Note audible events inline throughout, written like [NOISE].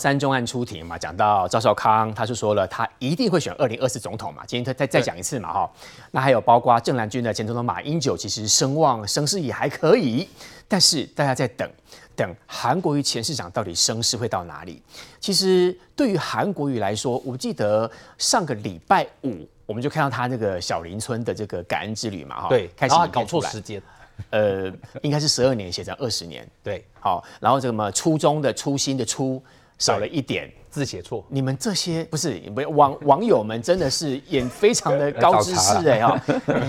三中案出庭嘛，讲到赵少康，他就说了，他一定会选二零二四总统嘛。今天他再再讲一次嘛，哈。那还有包括正蓝军的前总统马英九，其实声望声势也还可以，但是大家在等，等韩国瑜前市长到底声势会到哪里？其实对于韩国瑜来说，我记得上个礼拜五我们就看到他那个小林村的这个感恩之旅嘛，哈。对，开始搞错时间，呃，应该是十二年写成二十年，对，好，然后这个么初中的初心的初。少了一点字写错，你们这些不是网网友们真的是演非常的 [LAUGHS] 高知识哎哈，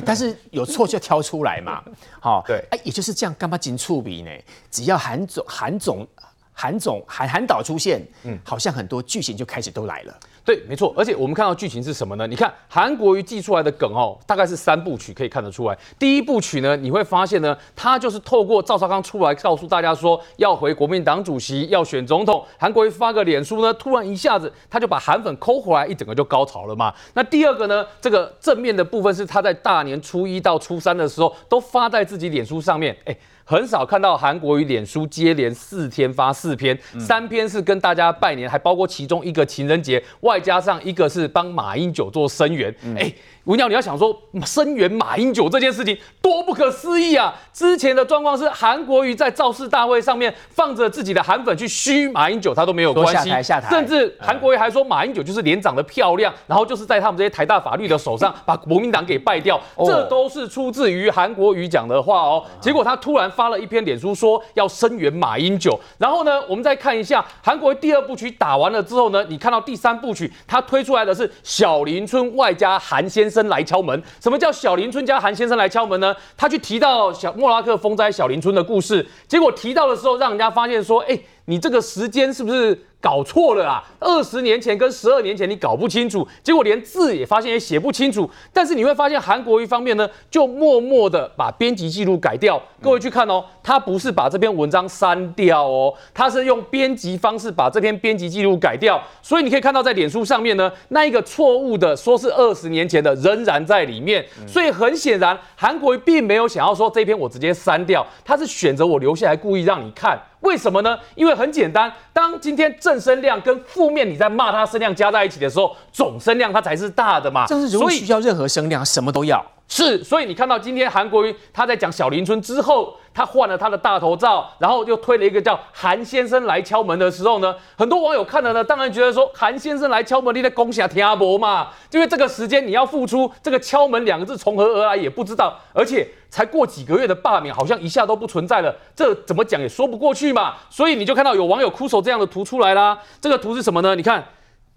但是有错就挑出来嘛，好，[LAUGHS] 对，哎，也就是这样，干嘛紧触笔呢？只要韩总韩总韩总韩韩导出现，嗯，好像很多剧情就开始都来了。对，没错，而且我们看到剧情是什么呢？你看韩国瑜寄出来的梗哦，大概是三部曲，可以看得出来。第一部曲呢，你会发现呢，他就是透过赵少康出来告诉大家说要回国民党主席，要选总统。韩国瑜发个脸书呢，突然一下子他就把韩粉抠回来，一整个就高潮了嘛。那第二个呢，这个正面的部分是他在大年初一到初三的时候都发在自己脸书上面，哎。很少看到韩国瑜脸书接连四天发四篇，三篇是跟大家拜年，还包括其中一个情人节，外加上一个是帮马英九做声援，哎。吴鸟，你要想说声援马英九这件事情多不可思议啊！之前的状况是韩国瑜在造势大会上面放着自己的韩粉去嘘马英九，他都没有关系。下台下台。甚至韩国瑜还说马英九就是脸长得漂亮，然后就是在他们这些台大法律的手上把国民党给败掉。这都是出自于韩国瑜讲的话哦。结果他突然发了一篇脸书说要声援马英九，然后呢，我们再看一下韩国第二部曲打完了之后呢，你看到第三部曲他推出来的是小林村外加韩先生来敲门。什么叫小林村加韩先生来敲门呢？他去提到小莫拉克风灾小林村的故事，结果提到的时候，让人家发现说，哎，你这个时间是不是？搞错了啊！二十年前跟十二年前你搞不清楚，结果连字也发现也写不清楚。但是你会发现韩国瑜方面呢，就默默的把编辑记录改掉。各位去看哦，他不是把这篇文章删掉哦，他是用编辑方式把这篇编辑记录改掉。所以你可以看到在脸书上面呢，那一个错误的说是二十年前的仍然在里面。所以很显然，韩国瑜并没有想要说这篇我直接删掉，他是选择我留下来故意让你看。为什么呢？因为很简单，当今天正声量跟负面你在骂他声量加在一起的时候，总声量它才是大的嘛。但是如果需要任何声量，什么都要。是，所以你看到今天韩国瑜他在讲小林村之后，他换了他的大头照，然后又推了一个叫韩先生来敲门的时候呢，很多网友看了呢，当然觉得说韩先生来敲门，你在攻下天阿伯嘛，因为这个时间你要付出这个敲门两个字从何而来也不知道，而且才过几个月的罢免，好像一下都不存在了，这怎么讲也说不过去嘛，所以你就看到有网友哭手这样的图出来啦，这个图是什么呢？你看。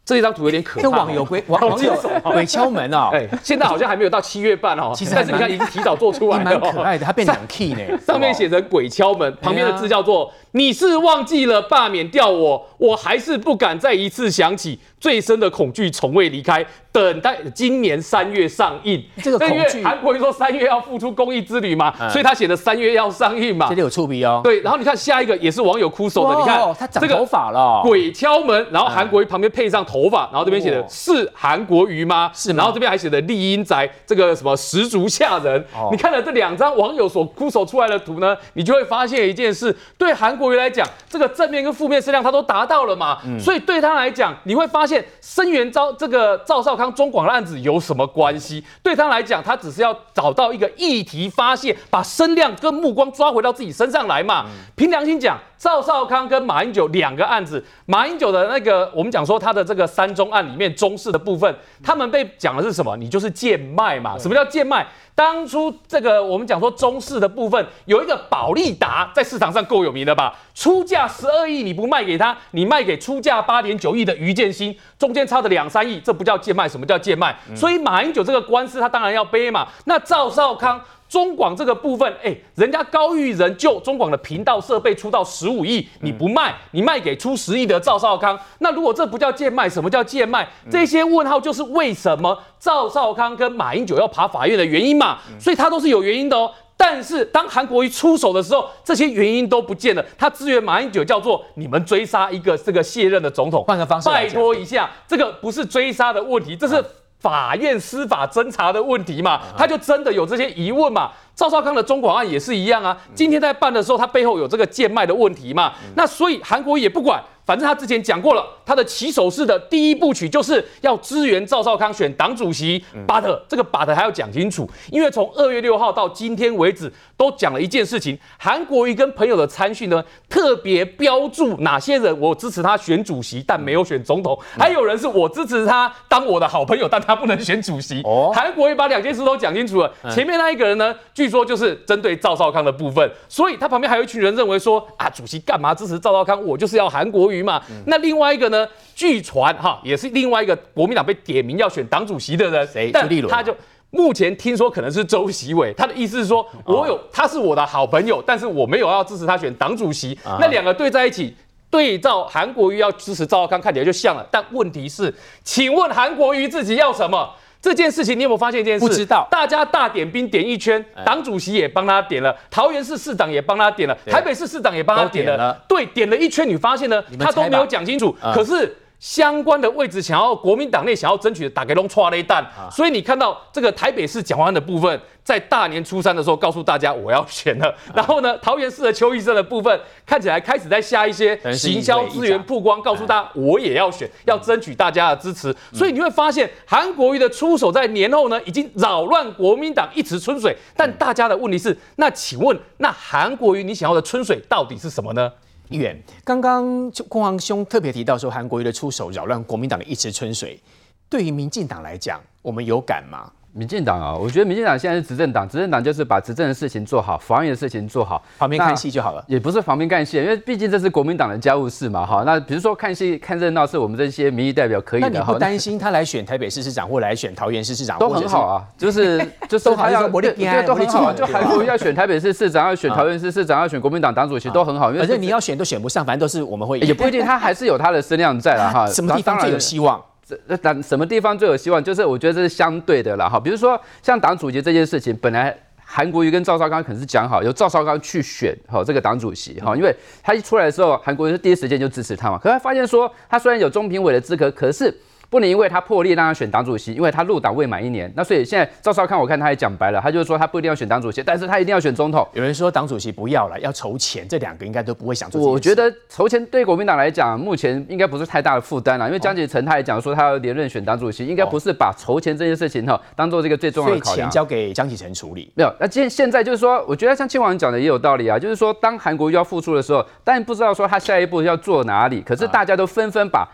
这一张图有点可怕，网友鬼 [LAUGHS] 网友鬼敲门哦，哎，现在好像还没有到七月半哦，其实但是你看已经提早做出来了，蛮可爱的，它变两 key 呢，[LAUGHS] 上面写着鬼敲门，旁边的字叫做你是忘记了罢免掉我，我还是不敢再一次想起。最深的恐惧从未离开，等待今年三月上映。这个恐惧，韩国瑜说三月要复出公益之旅嘛，嗯、所以他写的三月要上映嘛。这里有触笔哦。对，然后你看下一个也是网友哭手的，你看他长头发了，鬼敲门，然后韩国瑜旁边配上头发，然后这边写的是韩国瑜吗？是吗，然后这边还写的厉阴宅，这个什么十足吓人。哦、你看了这两张网友所哭手出来的图呢，你就会发现一件事：对韩国瑜来讲，这个正面跟负面声量他都达到了嘛，嗯、所以对他来讲，你会发现。声援赵这个赵少康中广的案子有什么关系？对他来讲，他只是要找到一个议题发泄，把声量跟目光抓回到自己身上来嘛。凭良心讲，赵少康跟马英九两个案子，马英九的那个我们讲说他的这个三中案里面中式的部分，他们被讲的是什么？你就是贱卖嘛。什么叫贱卖？当初这个我们讲说中式的部分有一个保利达在市场上够有名的吧？出价十二亿你不卖给他，你卖给出价八点九亿的余建新，中间差的两三亿，这不叫贱卖？什么叫贱卖？嗯、所以马英九这个官司他当然要背嘛。那赵少康。中广这个部分，哎，人家高玉人就中广的频道设备出到十五亿，你不卖，你卖给出十亿的赵少康，那如果这不叫贱卖，什么叫贱卖？这些问号就是为什么赵少康跟马英九要爬法院的原因嘛，所以他都是有原因的哦。但是当韩国瑜出手的时候，这些原因都不见了，他支援马英九叫做你们追杀一个这个卸任的总统，换个方式，拜托一下，这个不是追杀的问题，这是。法院司法侦查的问题嘛，他就真的有这些疑问嘛？赵少康的中广案也是一样啊。今天在办的时候，他背后有这个贱卖的问题嘛？那所以韩国也不管，反正他之前讲过了，他的起手式的第一部曲就是要支援赵少康选党主席。But 这个 But 还要讲清楚，因为从二月六号到今天为止，都讲了一件事情：韩国瑜跟朋友的参训呢，特别标注哪些人我支持他选主席，但没有选总统；还有人是我支持他当我的好朋友，但他不能选主席。韩国瑜把两件事都讲清楚了。前面那一个人呢，据说就是针对赵少康的部分，所以他旁边还有一群人认为说啊，主席干嘛支持赵少康？我就是要韩国瑜嘛。那另外一个呢，据传哈，也是另外一个国民党被点名要选党主席的人，谁？但他就。目前听说可能是周习伟，他的意思是说，我有他是我的好朋友，但是我没有要支持他选党主席。那两个对在一起，对照韩国瑜要支持赵少康，看起来就像了。但问题是，请问韩国瑜自己要什么？这件事情你有没有发现一件事？不知道。大家大点兵点一圈，党主席也帮他点了，桃园市市长也帮他点了，台北市市长也帮他点了。对，点了一圈，你发现呢？他都没有讲清楚。可是。相关的位置，想要国民党内想要争取的，打给龙戳了一弹。所以你看到这个台北市蒋万安的部分，在大年初三的时候告诉大家我要选了。然后呢，桃园市的邱医生的部分，看起来开始在下一些行销资源曝光，告诉大家我也要选，要争取大家的支持。所以你会发现，韩国瑜的出手在年后呢，已经扰乱国民党一池春水。但大家的问题是，那请问，那韩国瑜你想要的春水到底是什么呢？远刚，刚刚郭王兄特别提到说，韩国瑜的出手扰乱国民党的一池春水，对于民进党来讲，我们有感吗？民进党啊，我觉得民进党现在是执政党，执政党就是把执政的事情做好，防疫的事情做好，旁边看戏就好了。[LAUGHS] 也不是旁边看戏，因为毕竟这是国民党的家务事嘛。哈，那比如说看戏看热闹，是我们这些民意代表可以的。那你不担心他来选台北市市长，或来选桃园市市长，都很好啊。就是 [LAUGHS] 就是他要对都很好，啊就韩国瑜要选台北市市长，要选桃园市市长，要选国民党党主席都很好。反正你要选都选不上，反正都是我们会。也不一定，[LAUGHS] 他还是有他的声量在了哈。什么地方最有希望？这党什么地方最有希望？就是我觉得这是相对的了哈。比如说像党主席这件事情，本来韩国瑜跟赵少康可能是讲好由赵少康去选哈这个党主席哈，因为他一出来的时候，韩国瑜是第一时间就支持他嘛。可他发现说，他虽然有中评委的资格，可是。不能因为他破例让他选党主席，因为他入党未满一年。那所以现在赵少康，我看他也讲白了，他就是说他不一定要选党主席，但是他一定要选总统。有人说党主席不要了，要筹钱，这两个应该都不会想做。我觉得筹钱对国民党来讲，目前应该不是太大的负担了，因为江启臣他也讲说他要连任选党主席，应该不是把筹钱这件事情哈当做这个最重要的考量。所以钱交给江启臣处理。没有，那现现在就是说，我觉得像清王讲的也有道理啊，就是说当韩国瑜要复出的时候，但不知道说他下一步要做哪里，可是大家都纷纷把。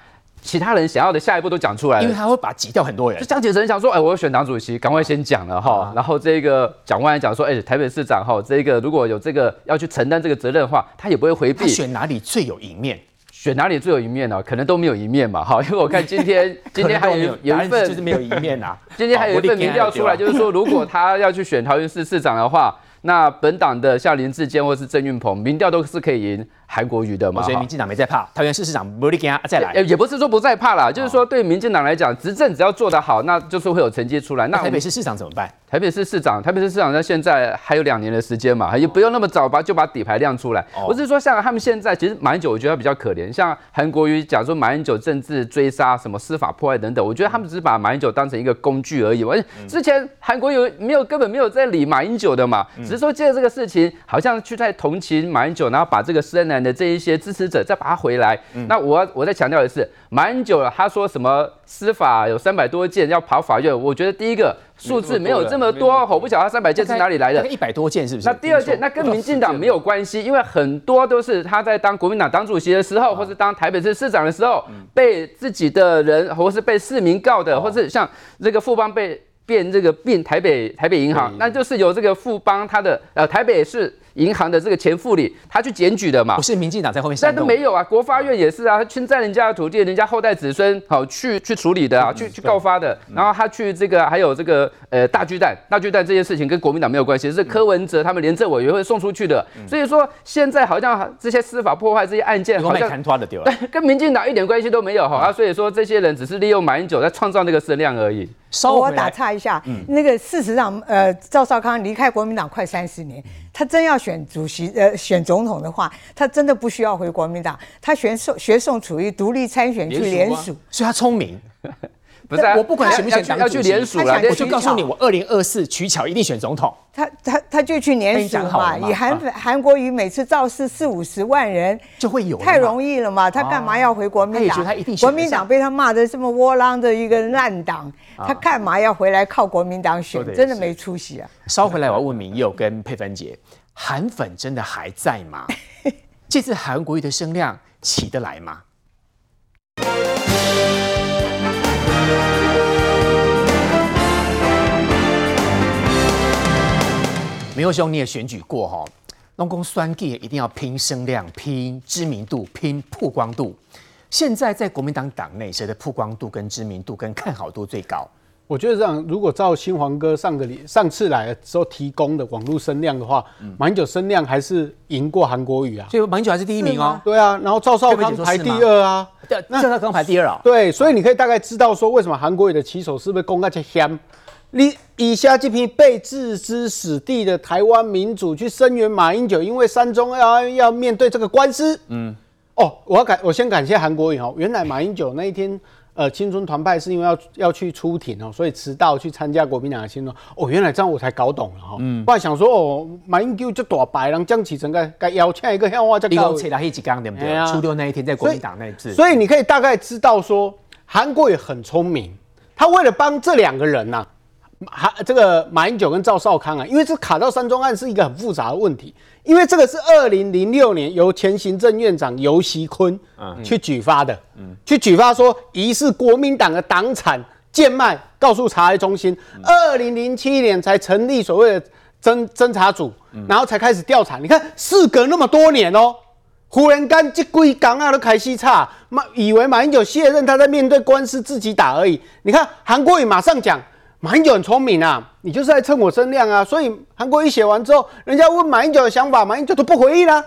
其他人想要的下一步都讲出来了，因为他会把挤掉很多人。就江启臣想说，哎、欸，我要选党主席，赶快先讲了哈。啊、然后这个蒋万安讲说，哎、欸，台北市长哈，这个如果有这个要去承担这个责任的话，他也不会回避。选哪里最有赢面？选哪里最有赢面呢？可能都没有赢面嘛。哈，[LAUGHS] 因为我看今天今天还有有一份就是没有赢面啊。[LAUGHS] 今天还有一份民调出来，就是说如果他要去选桃园市市长的话，那本党的像林志坚或是郑运鹏，民调都是可以赢。韩国瑜的嘛，所以民进党没在怕，桃园市市长不利给他再来，也不是说不在怕啦，就是说对民进党来讲，执政只要做得好，那就是会有成绩出来。那台北市市长怎么办？台北市市长，台北市市长在现在还有两年的时间嘛，也不用那么早把就把底牌亮出来。我是说，像他们现在其实马英九，我觉得他比较可怜。像韩国瑜讲说马英九政治追杀、什么司法破坏等等，我觉得他们只是把马英九当成一个工具而已。我之前韩国瑜没有根本没有在理马英九的嘛，只是说借这个事情，好像去在同情马英九，然后把这个施恩兰的这一些支持。者再把他回来，嗯、那我我再强调的是，马英九他说什么司法有三百多件要跑法院，我觉得第一个数字没有这么多，我不晓得他三百件是哪里来的，一百多件是不是？那第二件，那跟民进党没有关系，因为很多都是他在当国民党党主席的时候，或是当台北市市长的时候，被自己的人或是被市民告的，或是像这个富邦被变这个变台北台北银行，那就是由这个富邦他的呃台北市。银行的这个前副理，他去检举的嘛？不是民进党在后面，但都没有啊。国发院也是啊，他侵占人家的土地，人家后代子孙好去去处理的啊，去去告发的。然后他去这个还有这个呃大巨蛋，大巨蛋这件事情跟国民党没有关系，是柯文哲他们廉政委员会送出去的。所以说现在好像这些司法破坏这些案件，好像对 [LAUGHS] 跟民进党一点关系都没有哈啊。所以说这些人只是利用马英九在创造那个声量而已。我打岔一下，那个事实上，呃，赵少康离开国民党快三十年，他真要选主席，呃，选总统的话，他真的不需要回国民党，他学宋学宋楚瑜独立参选去联署，所以他聪明。不是啊，我不管选不选党要去联署了，我就告诉你，我二零二四取巧一定选总统。他他他就去联署嘛，以韩韩国瑜每次造势四五十万人就会有，太容易了嘛，他干嘛要回国民党？他一定国民党被他骂的这么窝囊的一个烂党，他干嘛要回来靠国民党选？真的没出息啊！稍回来，我要问明佑跟佩芬姐，韩粉真的还在吗？[LAUGHS] 这次韩国瑜的声量起得来吗？明佑兄，你也选举过哈，龙宫酸 G 一定要拼声量、拼知名度、拼曝光度。现在在国民党党内，谁的曝光度、跟知名度、跟看好度最高？我觉得这样，如果照新黄哥上个礼上次来的时候提供的网络声量的话，马英九声量还是赢过韩国瑜啊，所以马英九还是第一名哦。对啊，然后赵少康排第二啊，对，赵少康排第二啊。对，所以你可以大概知道说，为什么韩国瑜的棋手是不是攻那些香？你以下这批被置之死地的台湾民主去声援马英九，因为三中要要面对这个官司。嗯，哦，我要感我先感谢韩国瑜哦。原来马英九那一天，呃，青春团派是因为要要去出庭哦，所以迟到去参加国民党的青春。哦，原来这样我才搞懂了哈。嗯，不然想说哦，马英九就大白人江启臣该该邀请一个像我这个。你讲了一几刚对不对？初六那一天在国民党那一次。所以你可以大概知道说，韩国瑜很聪明，他为了帮这两个人呐、啊。还这个马英九跟赵少康啊，因为这卡到山中案是一个很复杂的问题，因为这个是二零零六年由前行政院长游锡坤去举发的，嗯，去举发说疑似国民党的党产贱卖，告诉查案中心，二零零七年才成立所谓的侦侦查组，然后才开始调查。你看，事隔那么多年哦，忽然间这归港啊都开始差，马以为马英九卸任，他在面对官司自己打而已。你看韩国瑜马上讲。马英九很聪明啊，你就是在蹭我声量啊，所以韩国一写完之后，人家问马英九的想法，马英九都不回应啊。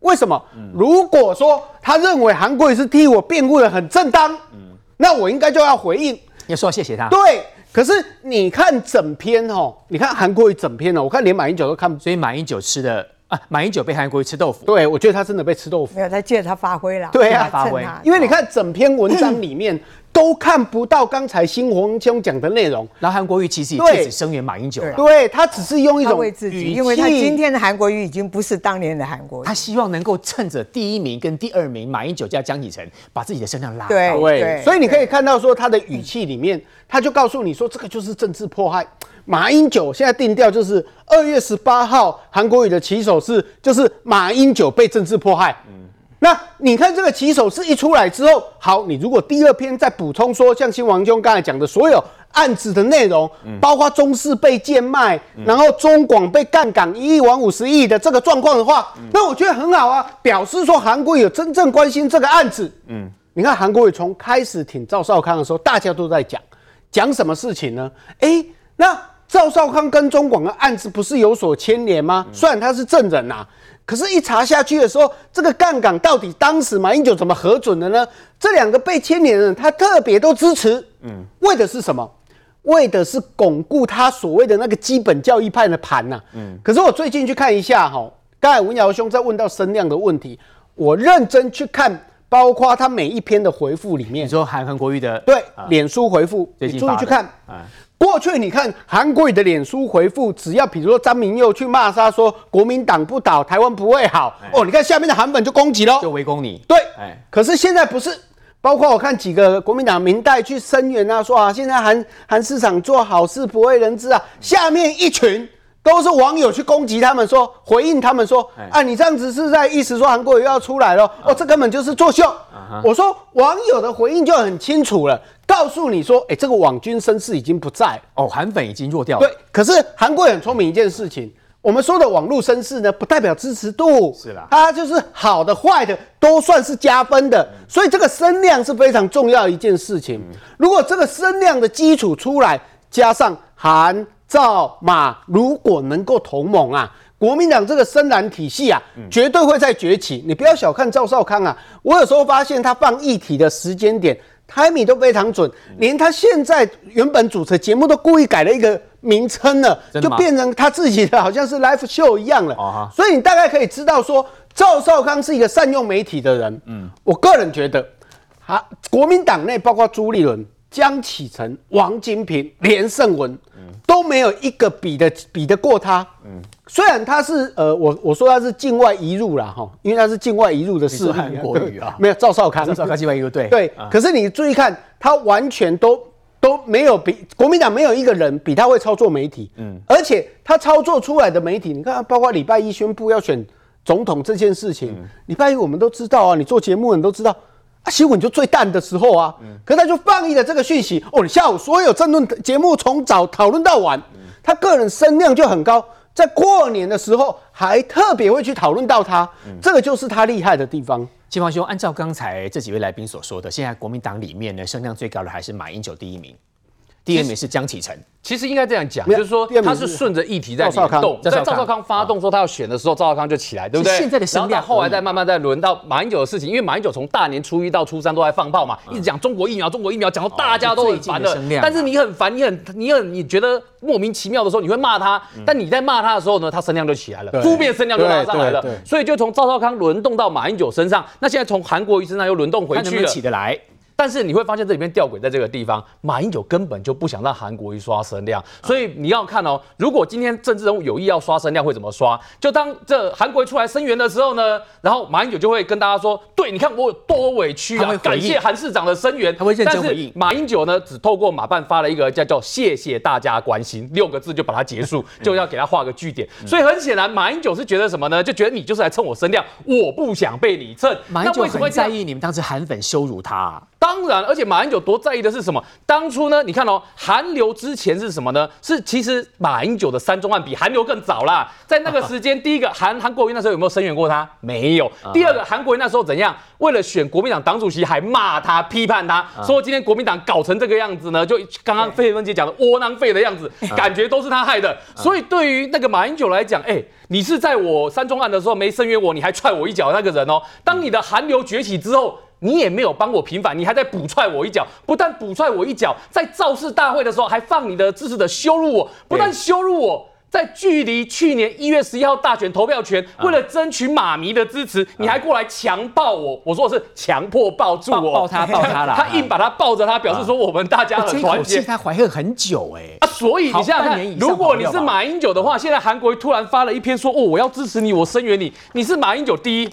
为什么？嗯、如果说他认为韩国瑜是替我辩护的很正当，嗯、那我应该就要回应，要说谢谢他。对，可是你看整篇哦，你看韩国瑜整篇哦，我看连马英九都看不，所以马英九吃的啊，马英九被韩国瑜吃豆腐。对，我觉得他真的被吃豆腐。没有，他借着他发挥了。对啊，发挥。因为你看整篇文章里面。都看不到刚才新黄兄讲的内容，然后韩国瑜其实也借此声援马英九了。对，他只是用一种为自己，因为他今天的韩国瑜已经不是当年的韩国瑜，他希望能够趁着第一名跟第二名马英九加江启臣，把自己的声量拉高。对，对，所以你可以看到说他的语气里面，他就告诉你说，这个就是政治迫害。马英九现在定调就是二月十八号韩国瑜的起手是，就是马英九被政治迫害。嗯。那你看这个起手是一出来之后，好，你如果第二篇再补充说，像新王兄刚才讲的所有案子的内容，包括中视被贱卖，然后中广被干港一亿往五十亿的这个状况的话，那我觉得很好啊，表示说韩国有真正关心这个案子。嗯，你看韩国也从开始挺赵少康的时候，大家都在讲，讲什么事情呢？哎，那赵少康跟中广的案子不是有所牵连吗？虽然他是证人呐、啊。可是，一查下去的时候，这个杠杆到底当时马英九怎么核准的呢？这两个被牵连的人，他特别都支持，嗯，为的是什么？为的是巩固他所谓的那个基本教义派的盘呐，嗯。可是我最近去看一下哈，刚才文尧兄在问到声量的问题，我认真去看，包括他每一篇的回复里面，你说韩韩国瑜的对脸书回复，你注意去看，过去你看韩国瑜的脸书回复，只要比如说张明佑去骂他说国民党不倒，台湾不会好。哦，你看下面的韩粉就攻击喽，就围攻你。对，哎。可是现在不是，包括我看几个国民党明代去声援啊，说啊，现在韩韩市长做好事不为人知啊，下面一群都是网友去攻击他们说，说回应他们说，啊，你这样子是在意思说韩国瑜要出来了哦，这根本就是作秀。我说网友的回应就很清楚了。告诉你说，哎、欸，这个网军声势已经不在哦，韩粉已经弱掉了。对，可是韩国很聪明一件事情，我们说的网络声势呢，不代表支持度，是啦，它就是好的、坏的都算是加分的，嗯、所以这个声量是非常重要的一件事情。嗯、如果这个声量的基础出来，加上韩赵马，如果能够同盟啊，国民党这个深蓝体系啊，嗯、绝对会在崛起。你不要小看赵少康啊，我有时候发现他放议题的时间点。timing 都非常准，连他现在原本主持节目都故意改了一个名称了，就变成他自己的好像是 live show 一样了。哦、所以你大概可以知道说，赵少康是一个善用媒体的人。嗯，我个人觉得，啊，国民党内包括朱立伦江启臣、王金平、连胜文都没有一个比得比得过他。嗯，虽然他是呃，我我说他是境外移入啦哈，因为他是境外移入的势力。韩国语啊，没有赵少康，赵少康境外移入对对。可是你注意看，他完全都都没有比国民党没有一个人比他会操作媒体。嗯，而且他操作出来的媒体，你看，包括礼拜一宣布要选总统这件事情，礼拜一我们都知道啊，你做节目你都知道。啊，新闻就最淡的时候啊，嗯、可他就放映了这个讯息哦，你下午所有政论节目从早讨论到晚，他个人声量就很高，在过年的时候还特别会去讨论到他，嗯、这个就是他厉害的地方。金方兄，按照刚才这几位来宾所说的，现在国民党里面呢，声量最高的还是马英九第一名，第二名是江启臣。其实应该这样讲，就是说他是顺着议题在联动。在赵少康发动说他要选的时候，赵少康就起来，对不对？现在的声量，后来再慢慢再轮到马英九的事情，因为马英九从大年初一到初三都在放炮嘛，一直讲中国疫苗，中国疫苗，讲到大家都很烦的。但是你很烦，你很你很你觉得莫名其妙的时候，你会骂他。但你在骂他的时候呢，他声量就起来了，负面声量就拉上来了。所以就从赵少康轮动到马英九身上，那现在从韩国瑜身上又轮动回去了，起得来。但是你会发现这里面吊诡在这个地方，马英九根本就不想让韩国瑜刷声量，所以你要看哦，如果今天政治人物有意要刷声量，会怎么刷？就当这韩国瑜出来声援的时候呢，然后马英九就会跟大家说：“对，你看我有多委屈啊，感谢韩市长的声援。”他会认真回应。马英九呢，只透过马办发了一个叫叫“谢谢大家关心”六个字就把它结束，[LAUGHS] 就要给他画个句点。所以很显然，马英九是觉得什么呢？就觉得你就是来蹭我声量，我不想被你蹭。马英九很在意你们当时韩粉羞辱他啊。当然，而且马英九多在意的是什么？当初呢，你看哦，韩流之前是什么呢？是其实马英九的三中案比韩流更早啦。在那个时间，第一个韩韩国瑜那时候有没有声援过他？没有。第二个韩国瑜那时候怎样？为了选国民党党主席，还骂他、批判他，说今天国民党搞成这个样子呢，就刚刚费鸿杰讲的窝囊废的样子，感觉都是他害的。所以对于那个马英九来讲，哎，你是在我三中案的时候没声援我，你还踹我一脚那个人哦。当你的韩流崛起之后。你也没有帮我平反，你还在补踹我一脚。不但补踹我一脚，在造势大会的时候还放你的支持者羞辱我。不但羞辱我，在距离去年一月十一号大选投票权，为了争取马迷的支持，你还过来强抱我。我说的是强迫抱住我，抱他抱他了。他硬把他抱着他，表示说我们大家很团结。他怀恨很久哎。啊，所以你想想看，如果你是马英九的话，现在韩国突然发了一篇说哦，我要支持你，我声援你。你是马英九第一。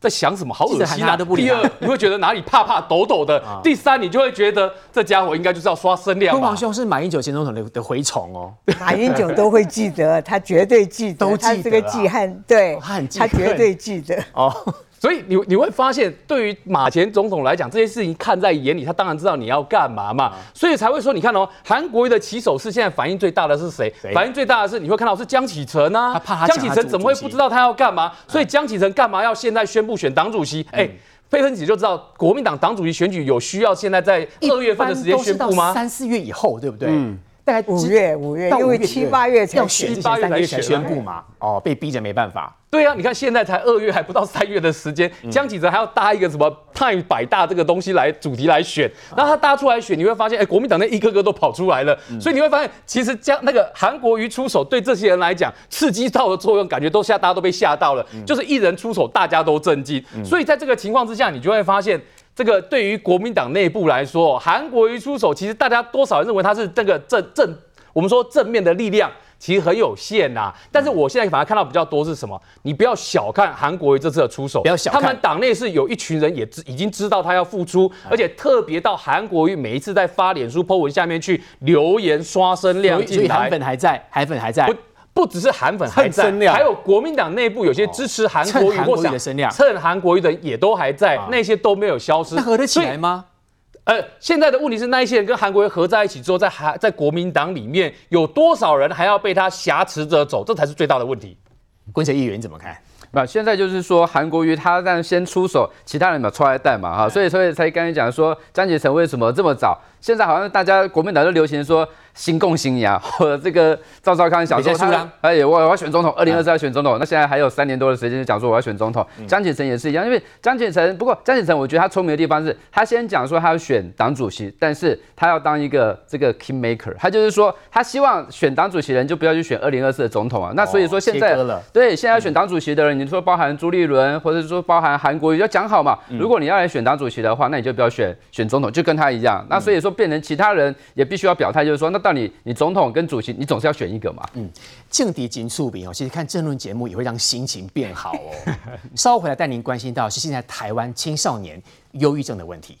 在想什么？好恶心啊！第二，你会觉得哪里怕怕抖抖的；第三，你就会觉得这家伙应该就是要刷声量。凤凰兄是马英九前总统的的蛔虫哦，马英九都会记得，他绝对记得，都记得，他这个记恨，对，他很记，他绝对记得哦。所以你你会发现，对于马前总统来讲，这些事情看在眼里，他当然知道你要干嘛嘛，所以才会说，你看哦，韩国瑜的起手是现在反应最大的是谁？反应最大的是你会看到是江启臣啊，江启臣怎么会不知道他要干嘛？所以江启臣干嘛要现在宣布选党主席？哎，费鸿姐就知道国民党党主席选举有需要现在在二月份的时间宣布吗？三四月以后，对不对？嗯，大概五月五月，因为七八月才要选，七八月才宣布嘛。哦，被逼着没办法。对啊，你看现在才二月，还不到三月的时间，江启臣还要搭一个什么太百大这个东西来主题来选，然后他搭出来选，你会发现，哎，国民党那一个个都跑出来了，所以你会发现，其实江那个韩国瑜出手，对这些人来讲，刺激到的作用，感觉都吓大家都被吓到了，就是一人出手，大家都震惊。所以在这个情况之下，你就会发现，这个对于国民党内部来说，韩国瑜出手，其实大家多少人认为他是这个正正，我们说正面的力量。其实很有限呐、啊，但是我现在反而看到比较多是什么？你不要小看韩国瑜这次的出手，不要小看。他们党内是有一群人也知已经知道他要复出，而且特别到韩国瑜每一次在发脸书 po 文下面去留言刷声量进来，韩粉还在，韩粉还在，不不只是韩粉还在，还有国民党内部有些支持韩国瑜或者声量蹭韩国瑜的也都还在，那些都没有消失，那合得起来吗？呃，现在的问题是，那一些人跟韩国瑜合在一起之后，在韩在国民党里面有多少人还要被他挟持着走？这才是最大的问题。滚水议员你怎么看？那现在就是说，韩国瑜他让先出手，其他人嘛出来带嘛哈，所以所以才刚才讲说，张杰成为什么这么早？现在好像大家国民党都流行说，新共新呀，或者这个赵少康想说他，哎，我我要选总统，二零二四要选总统，那现在还有三年多的时间，就讲说我要选总统。江启臣也是一样，因为江启臣，不过江启臣，我觉得他聪明的地方是，他先讲说他要选党主席，但是他要当一个这个 king maker，他就是说他希望选党主席的人就不要去选二零二四的总统啊。那所以说现在对现在要选党主席的人，你说包含朱立伦，或者是说包含韩国瑜，要讲好嘛。如果你要来选党主席的话，那你就不要选选总统，就跟他一样。那所以说变成其他人也必须要表态，就是说，那到你你总统跟主席，你总是要选一个嘛。嗯，政敌金素彬哦，其实看政论节目也会让心情变好哦。[LAUGHS] 稍回来带您关心到是现在台湾青少年忧郁症的问题。